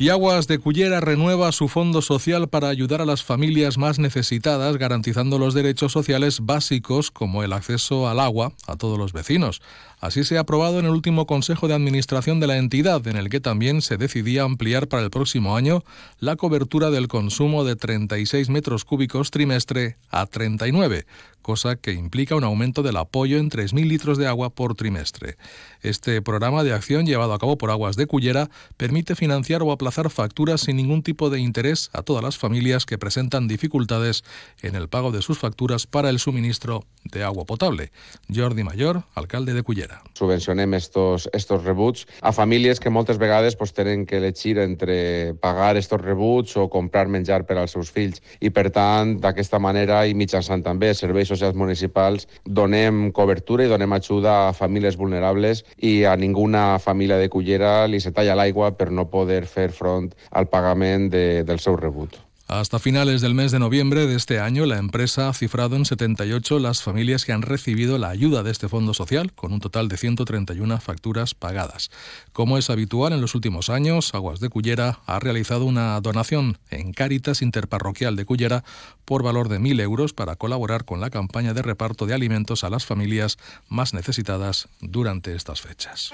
Y Aguas de Cullera renueva su fondo social para ayudar a las familias más necesitadas, garantizando los derechos sociales básicos como el acceso al agua a todos los vecinos. Así se ha aprobado en el último Consejo de Administración de la entidad, en el que también se decidía ampliar para el próximo año la cobertura del consumo de 36 metros cúbicos trimestre a 39, cosa que implica un aumento del apoyo en 3.000 litros de agua por trimestre. Este programa de acción llevado a cabo por Aguas de Cullera permite financiar o aplazar facturas sin ningún tipo de interés a todas las familias que presentan dificultades en el pago de sus facturas para el suministro de agua potable. Jordi Mayor, alcalde de Cullera. Subvencionem estos, estos rebuts a famílies que moltes vegades pues, tenen que elegir entre pagar estos rebuts o comprar menjar per als seus fills i per tant d'aquesta manera i mitjançant també serveis socials municipals donem cobertura i donem ajuda a famílies vulnerables i a ninguna família de Cullera li se talla l'aigua per no poder fer front al pagament de, del seu rebut. Hasta finales del mes de noviembre de este año, la empresa ha cifrado en 78 las familias que han recibido la ayuda de este fondo social, con un total de 131 facturas pagadas. Como es habitual en los últimos años, Aguas de Cullera ha realizado una donación en Cáritas Interparroquial de Cullera por valor de 1.000 euros para colaborar con la campaña de reparto de alimentos a las familias más necesitadas durante estas fechas.